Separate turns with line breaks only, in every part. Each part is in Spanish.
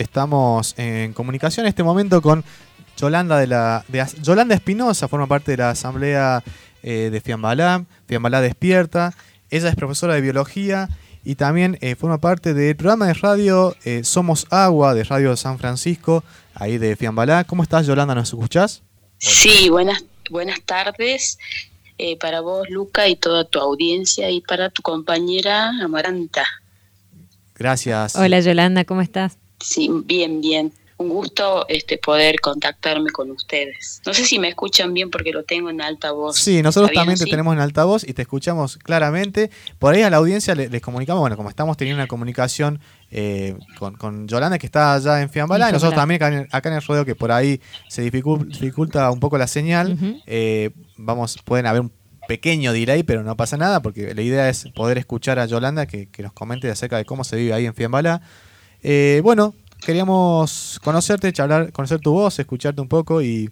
estamos en comunicación en este momento con Yolanda de la Yolanda Espinosa, forma parte de la asamblea eh, de Fiambalá, Fiambalá Despierta. Ella es profesora de biología y también eh, forma parte del programa de radio eh, Somos Agua de Radio San Francisco, ahí de Fiambalá. ¿Cómo estás, Yolanda? ¿Nos escuchás?
Sí, buenas, buenas tardes para vos, Luca, y toda tu audiencia, y para tu compañera Amaranta.
Gracias.
Hola, Yolanda, ¿cómo estás?
Sí, bien, bien un gusto este, poder contactarme con ustedes. No sé si me escuchan bien porque lo tengo en alta voz.
Sí, nosotros también te tenemos en alta voz y te escuchamos claramente. Por ahí a la audiencia les, comunicamos, bueno, como estamos teniendo una comunicación eh, con, Yolanda que está allá en Fiambalá y nosotros también acá en, el rodeo que por ahí se dificulta, un poco la señal, eh, vamos, pueden haber un pequeño delay, pero no pasa nada porque la idea es poder escuchar a Yolanda que, nos comente acerca de cómo se vive ahí en Fiambalá. Eh, bueno, queríamos conocerte, charlar, conocer tu voz, escucharte un poco y,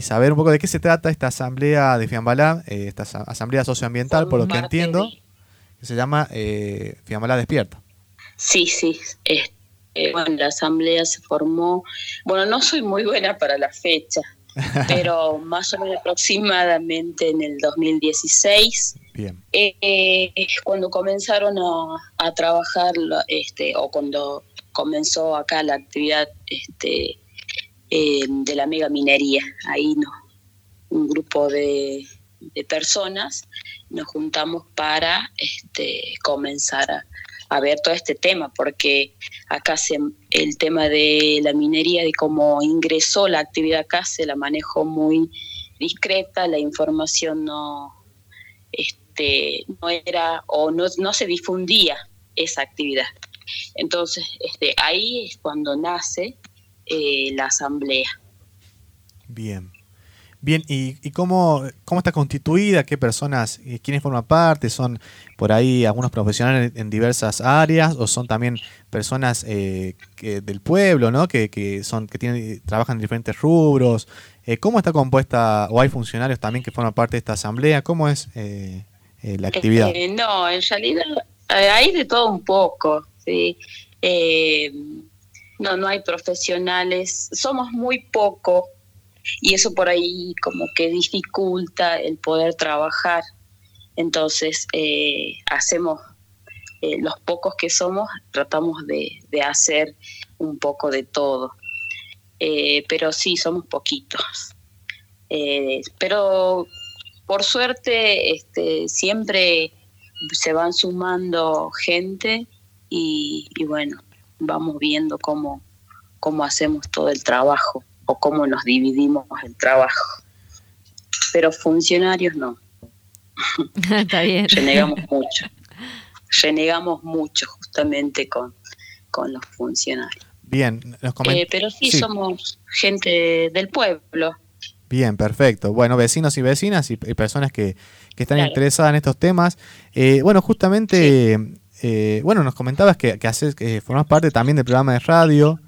saber un poco de qué se trata esta asamblea de Fiambalá, eh, esta asamblea socioambiental, por lo que entiendo, que se llama eh, Fiambalá Despierta.
Sí, sí. Eh, bueno, la asamblea se formó. Bueno, no soy muy buena para la fecha, pero más o menos aproximadamente en el 2016. Bien. Eh, cuando comenzaron a, a trabajar, este, o cuando comenzó acá la actividad este, de la mega minería. Ahí no, un grupo de, personas nos juntamos para este, comenzar a, ver todo este tema, porque acá se, el tema de la minería, de cómo ingresó la actividad acá, se la manejó muy discreta, la información no, este, era o no se difundía esa actividad. Entonces, este, ahí es cuando nace eh, la asamblea.
Bien. Bien, ¿y, cómo, cómo está constituida? ¿Qué personas, eh, quiénes forman parte? ¿Son por ahí algunos profesionales en diversas áreas o son también personas eh, del pueblo, ¿no? Que, son, que tienen, trabajan en diferentes rubros? ¿Cómo está compuesta, o hay funcionarios también que forman parte de esta asamblea? ¿Cómo es la actividad?
no, en realidad hay de todo un poco. Eh, no, no hay profesionales, somos muy poco y eso por ahí como que dificulta el poder trabajar. Entonces, eh, hacemos, eh, los pocos que somos, tratamos de, hacer un poco de todo. pero sí, somos poquitos. pero por suerte, este, siempre se van sumando gente y, bueno, vamos viendo cómo, cómo hacemos todo el trabajo o cómo nos dividimos el trabajo. Pero funcionarios no.
Está bien.
Renegamos mucho. Renegamos mucho justamente con, con los funcionarios.
Bien,
nos eh, pero sí, somos gente del pueblo.
Bien, perfecto. Bueno, vecinos y vecinas y, personas que, están interesadas en estos temas. Eh, bueno, justamente eh, bueno, nos comentabas que, que, haces, que formas parte también del programa de radio,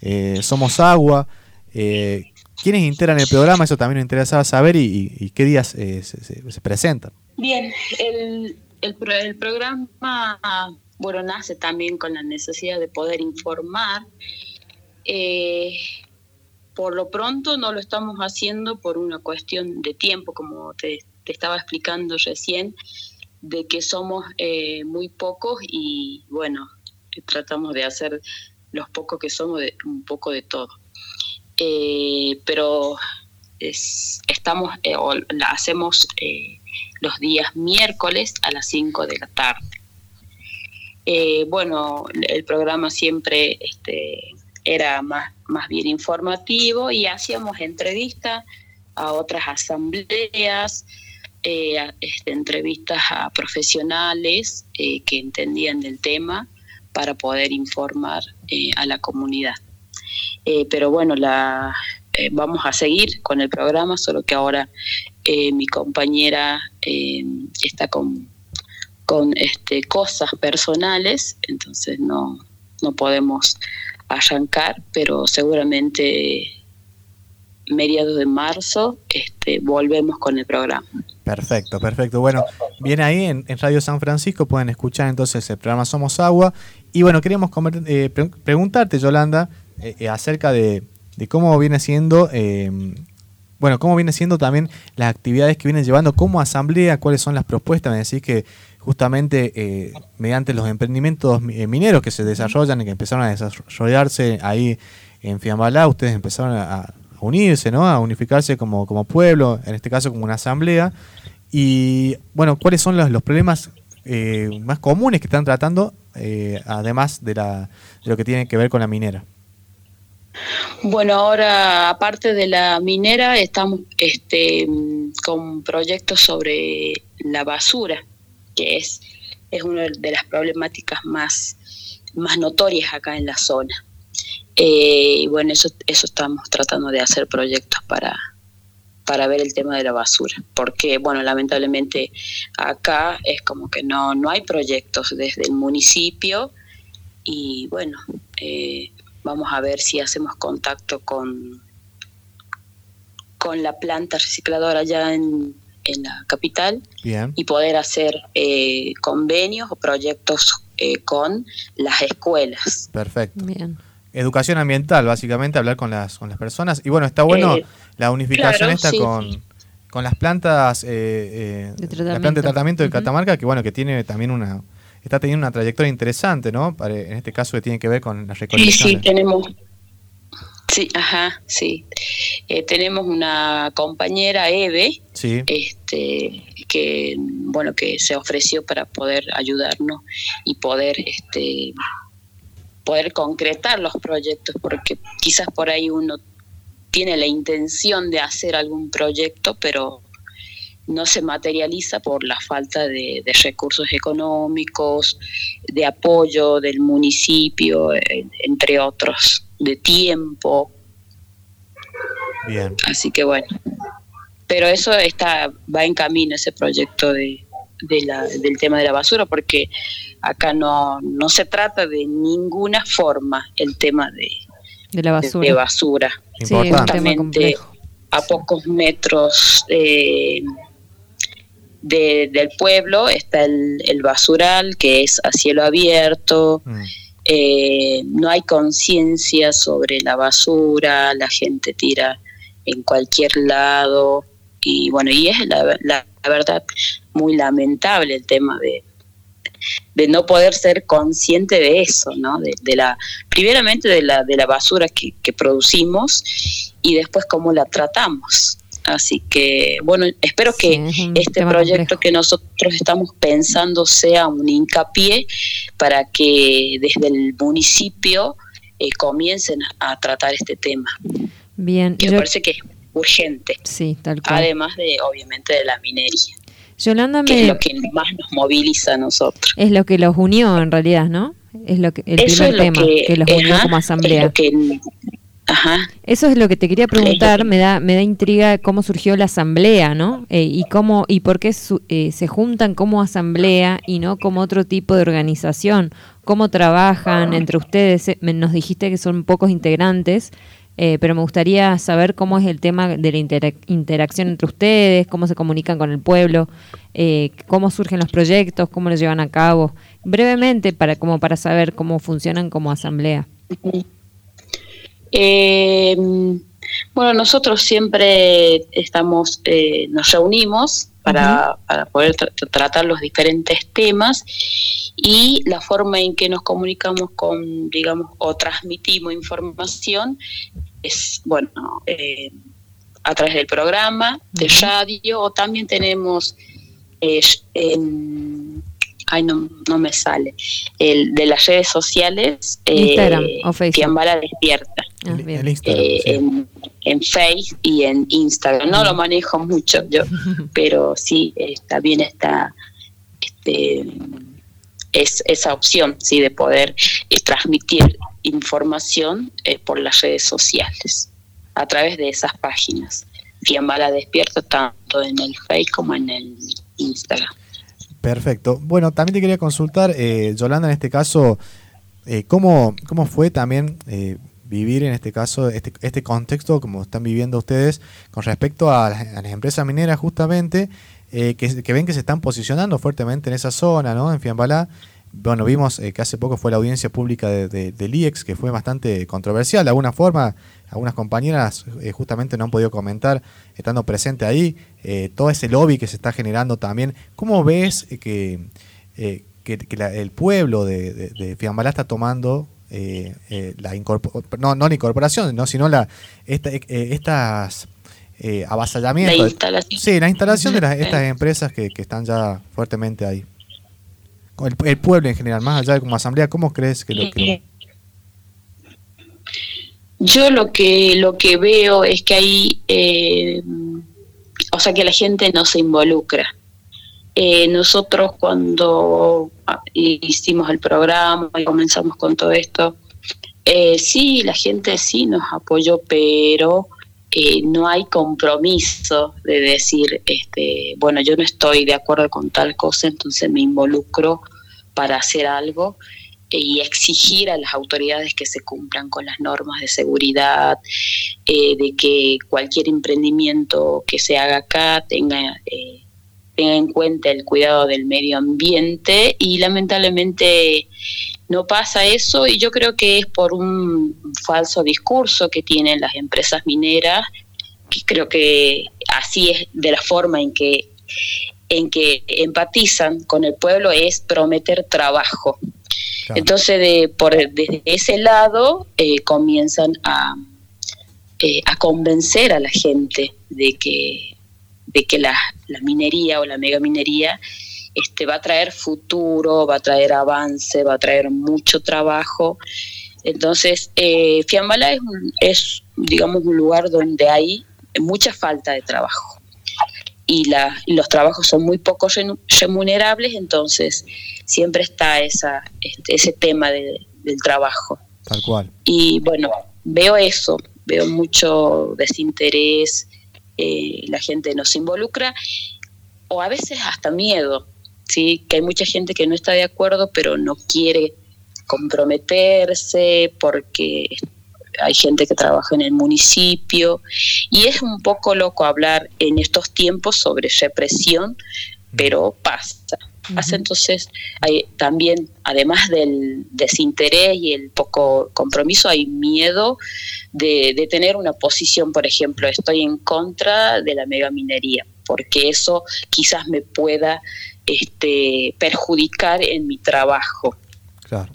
eh, Somos Agua. Eh, ¿Quiénes integran el programa? Eso también nos interesaba saber y, qué días se, presentan.
Bien, el, programa, bueno, nace también con la necesidad de poder informar. por lo pronto no lo estamos haciendo por una cuestión de tiempo, como te estaba explicando recién de que somos eh, muy pocos y bueno, tratamos de hacer los pocos que somos de, un poco de todo. Eh, pero estamos eh, o la hacemos los días miércoles a las 5 de la tarde. bueno, el programa siempre este, era más, más bien informativo y hacíamos entrevistas a otras asambleas, eh, este, entrevistas a profesionales eh, que entendían del tema para poder informar eh, a la comunidad. pero bueno, vamos a seguir con el programa, solo que ahora mi compañera está con, con este, cosas personales, entonces no, no podemos arrancar, pero seguramente mediados de marzo este, volvemos con el programa.
Perfecto, perfecto. Bueno, bien ahí en, Radio San Francisco pueden escuchar entonces el programa Somos Agua. Y bueno, queríamos eh, preguntarte, Yolanda, acerca de, cómo viene siendo, bueno, cómo viene siendo también las actividades que vienen llevando como asamblea, cuáles son las propuestas. Me decís que justamente mediante los emprendimientos mineros que se desarrollan y que empezaron a desarrollarse ahí en Fiambalá, ustedes empezaron a, unirse, ¿no? A unificarse como, como pueblo, en este caso como una asamblea. Y bueno, ¿cuáles son los, problemas eh, más comunes que están tratando, eh, además de, la, de lo que tiene que ver con la minera?
Bueno, ahora aparte de la minera, estamos este, con proyectos sobre la basura, que es, es una de las problemáticas más, más notorias acá en la zona. Eh, y bueno, eso, eso estamos tratando de hacer proyectos para, para ver el tema de la basura, porque bueno, lamentablemente acá es como que no, no hay proyectos desde el municipio y bueno, eh, vamos a ver si hacemos contacto con, con la planta recicladora allá en, en la capital y poder hacer eh, convenios o proyectos con las escuelas.
Perfecto. Bien educación ambiental, básicamente, hablar con las, con las personas. Y bueno, está bueno eh, la unificación esta con, con las plantas, eh, eh la planta de tratamiento de Catamarca, que bueno, que tiene también una, está teniendo una trayectoria interesante, ¿no? en este caso que tiene que ver con la recolección.
Sí, sí, tenemos, sí, ajá, sí. Eh, tenemos una compañera, Eve, este, que, bueno, que se ofreció para poder ayudarnos y poder, este, poder concretar los proyectos, porque quizás por ahí uno tiene la intención de hacer algún proyecto, pero no se materializa por la falta de, recursos económicos, de apoyo del municipio, entre otros, de tiempo. Bien. Así que bueno, pero eso está va en camino ese proyecto de, de la, del tema de la basura, porque acá no, no se trata de ninguna forma el tema de,
de la basura. De,
basura. Justamente a pocos metros eh, del pueblo está el, el, basural, que es a cielo abierto. Mm. Eh, no hay conciencia sobre la basura, la gente tira en cualquier lado y bueno, y es la, la verdad muy lamentable el tema de, de no poder ser consciente de eso, ¿no? De, la, primeramente de la, de la basura que, producimos y después cómo la tratamos. Así que, bueno, espero que este proyecto que nosotros estamos pensando sea un hincapié para que desde el municipio eh, comiencen a tratar este tema.
Bien.
Que me parece que es urgente. Sí, tal cual. Además de, obviamente, de la minería.
Yolanda
es lo que más nos moviliza a nosotros.
Es lo que los unió en realidad, ¿no? Es lo que el primer tema que, los unió como asamblea. Eso es lo que te quería preguntar, me da me da intriga cómo surgió la asamblea, ¿no? Eh, y cómo y por qué eh, se juntan como asamblea y no como otro tipo de organización. ¿Cómo trabajan entre ustedes? Eh, nos dijiste que son pocos integrantes, eh, pero me gustaría saber cómo es el tema de la interacción entre ustedes, cómo se comunican con el pueblo, eh, cómo surgen los proyectos, cómo los llevan a cabo, brevemente para como para saber cómo funcionan como asamblea.
Eh, bueno, nosotros siempre estamos, nos reunimos para, para poder tratar los diferentes temas y la forma en que nos comunicamos con, digamos, o transmitimos información es, bueno, eh, a través del programa, de radio, o también tenemos, eh, ay, no, no me sale, el de las redes sociales,
eh, Instagram o Facebook.
Despierta. Ah, en, en Face y en Instagram. No lo manejo mucho yo, pero sí, está bien está este, es esa opción sí de poder transmitir información eh, por las redes sociales, a través de esas páginas. Fiambala Despierto tanto en el Facebook como en el Instagram.
Perfecto. Bueno, también te quería consultar, eh, Yolanda, en este caso, eh, ¿cómo, ¿cómo fue también eh, vivir en este caso, este, este contexto, como están viviendo ustedes, con respecto a las, empresas mineras justamente, que, que, ven que se están posicionando fuertemente en esa zona, ¿no? En Fiambalá, bueno, vimos eh, que hace poco fue la audiencia pública de, del IEX, que fue bastante controversial. De alguna forma, algunas compañeras eh, justamente no han podido comentar, estando presente ahí, eh, todo ese lobby que se está generando también. ¿Cómo ves que, el pueblo de, de, Fiambalá está tomando la no, no la incorporación, sino la, estas avasallamientos? La instalación. Sí, la instalación de estas empresas que están ya fuertemente ahí el, pueblo en general, más allá de como asamblea, ¿cómo crees que lo que...
Yo lo que, lo que veo es que hay, eh, o sea, que la gente no se involucra. Eh, nosotros cuando hicimos el programa y comenzamos con todo esto, eh, sí, la gente sí nos apoyó, pero no hay compromiso de decir, este, bueno, yo no estoy de acuerdo con tal cosa, entonces me involucro para hacer algo y exigir a las autoridades que se cumplan con las normas de seguridad, eh, de que cualquier emprendimiento que se haga acá tenga, eh, tenga en cuenta el cuidado del medio ambiente y lamentablemente no pasa eso y yo creo que es por un falso discurso que tienen las empresas mineras, que creo que así es de la forma en que en que empatizan con el pueblo es prometer trabajo. Entonces, de, por, desde ese lado eh, comienzan a, eh, a convencer a la gente de que, de que la, minería o la megaminería este, va a traer futuro, va a traer avance, va a traer mucho trabajo. Entonces, eh, Fiambala es, es, digamos, un lugar donde hay mucha falta de trabajo y, los trabajos son muy poco remunerables, entonces siempre está esa, este, ese tema del trabajo.
Tal cual.
Y bueno, veo eso, veo mucho desinterés, eh, la gente no se involucra, o a veces hasta miedo, ¿sí? que hay mucha gente que no está de acuerdo, pero no quiere comprometerse porque hay gente que trabaja en el municipio y es un poco loco hablar en estos tiempos sobre represión, pero pasa. Pasa entonces, hay también, además del desinterés y el poco compromiso, hay miedo de, de tener una posición, por ejemplo, estoy en contra de la megaminería, porque eso quizás me pueda este, perjudicar en mi trabajo.
Claro,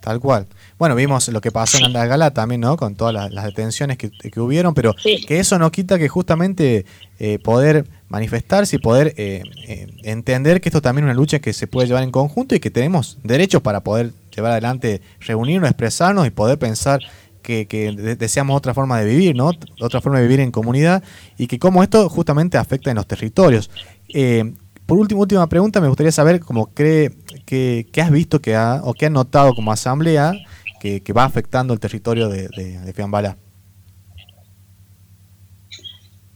tal cual. Bueno, vimos lo que pasó en Andalgalá también, ¿no? Con todas las, detenciones que, hubieron, pero que eso no quita que justamente eh, poder manifestarse y poder eh, eh, entender que esto también es una lucha que se puede llevar en conjunto y que tenemos derechos para poder llevar adelante, reunirnos, expresarnos y poder pensar que, deseamos otra forma de vivir, ¿no? Otra forma de vivir en comunidad y que cómo esto justamente afecta en los territorios. Por último, última pregunta, me gustaría saber cómo cree que, has visto que ha, o qué has notado como asamblea que, va afectando el territorio de, de, Fiambala?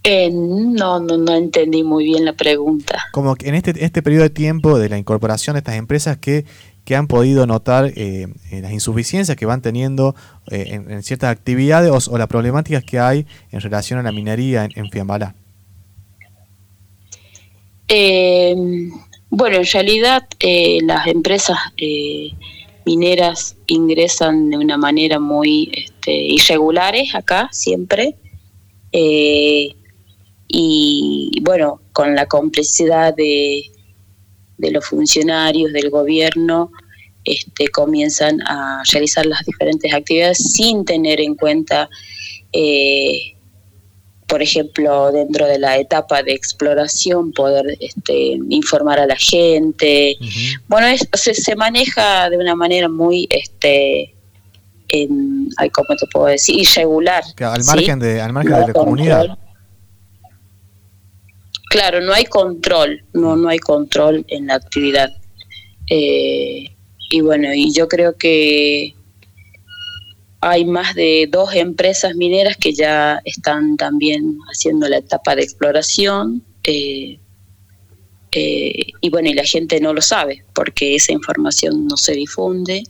Eh, no, no, no entendí muy bien la pregunta.
Como que en este, este periodo de tiempo de la incorporación de estas empresas, que que han podido notar eh, las insuficiencias que van teniendo eh, en, ciertas actividades o, las problemáticas que hay en relación a la minería en, en Fiambalá?
Bueno, en realidad las empresas mineras ingresan de una manera muy este, irregulares acá siempre. Eh, y bueno, con la complicidad de, de, los funcionarios del gobierno, este, comienzan a realizar las diferentes actividades sin tener en cuenta eh, por ejemplo, dentro de la etapa de exploración, poder este, informar a la gente. Bueno, se, maneja de una manera muy, este, en, ¿cómo te puedo decir? Irregular.
al margen, de, al margen de la comunidad.
Claro, no hay control, no, no hay control en la actividad. Eh, y bueno, y yo creo que hay más de dos empresas mineras que ya están también haciendo la etapa de exploración. Eh, eh, y bueno, y la gente no lo sabe porque esa información no se difunde.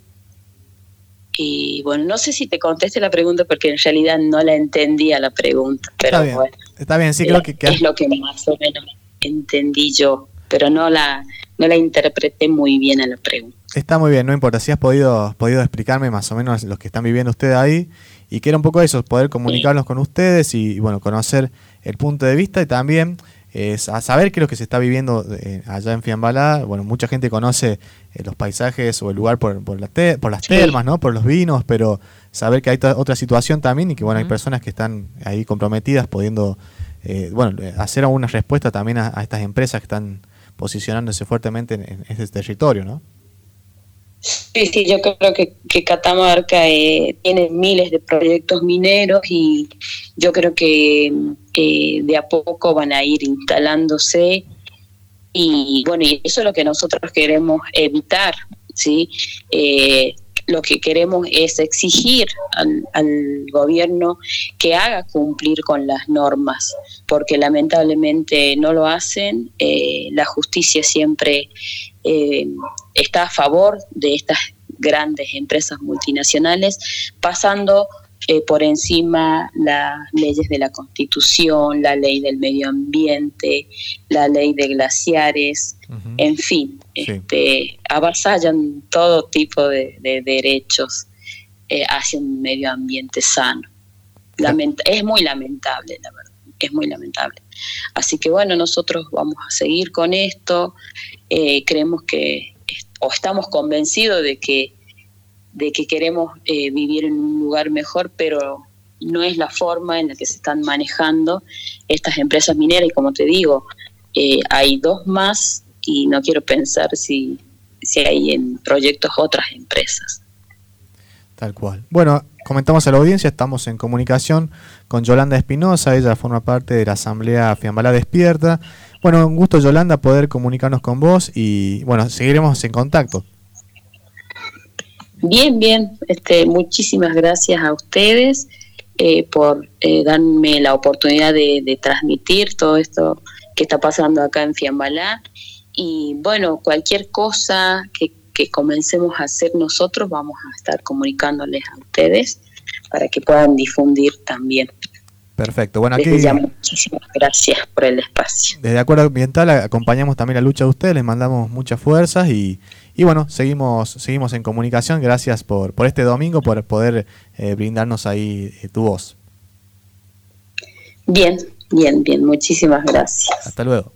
Y bueno, no sé si te conteste la pregunta porque en realidad no la entendía la pregunta. Pero
está bien,
bueno,
está bien, sí, creo que,
es lo que más o menos entendí yo, pero no la, no la interpreté muy bien a la pregunta.
Está muy bien, no importa si has podido, podido explicarme más o menos lo que están viviendo ustedes ahí y que era un poco eso, poder comunicarnos con ustedes y, bueno, conocer el punto de vista y también a saber qué es lo que se está viviendo eh, allá en Fiambalá. Bueno, mucha gente conoce eh, los paisajes o el lugar por, por, por las termas, ¿no? por los vinos, pero saber que hay otra situación también y que bueno, hay personas que están ahí comprometidas pudiendo eh, bueno, hacer alguna respuesta también a, estas empresas que están posicionándose fuertemente en, en este territorio, ¿no?
Sí, sí, yo creo que, que Catamarca eh, tiene miles de proyectos mineros y yo creo que eh, de a poco van a ir instalándose y bueno, y eso es lo que nosotros queremos evitar, ¿sí? Eh, lo que queremos es exigir al, gobierno que haga cumplir con las normas, porque lamentablemente no lo hacen. Eh, la justicia siempre eh, está a favor de estas grandes empresas multinacionales, pasando eh, por encima las leyes de la Constitución, la ley del medio ambiente, la ley de glaciares, en fin, este, avasallan todo tipo de, derechos eh, hacia un medio ambiente sano. es muy lamentable, la verdad, es muy lamentable. Así que bueno, nosotros vamos a seguir con esto, eh, creemos que, o estamos convencidos de que de que queremos eh, vivir en un lugar mejor, pero no es la forma en la que se están manejando estas empresas mineras y como te digo, eh, hay dos más y no quiero pensar si, si hay en proyectos otras empresas.
Tal cual. Bueno, comentamos a la audiencia, estamos en comunicación con Yolanda Espinosa, ella forma parte de la Asamblea Fiambalá Despierta. Bueno, un gusto Yolanda poder comunicarnos con vos y bueno, seguiremos en contacto.
Bien, bien. Este, muchísimas gracias a ustedes eh, por eh, darme la oportunidad de, transmitir todo esto que está pasando acá en Fiambalá. Y bueno, cualquier cosa que, que comencemos a hacer nosotros, vamos a estar comunicándoles a ustedes para que puedan difundir también.
Perfecto. Bueno, aquí.
muchísimas gracias por el espacio.
Desde Acuerdo Ambiental acompañamos también la lucha de ustedes, les mandamos muchas fuerzas y, y bueno, seguimos, seguimos en comunicación. Gracias por, por este domingo, por poder eh, brindarnos ahí eh, tu voz.
Bien, bien, bien. Muchísimas gracias.
Hasta luego.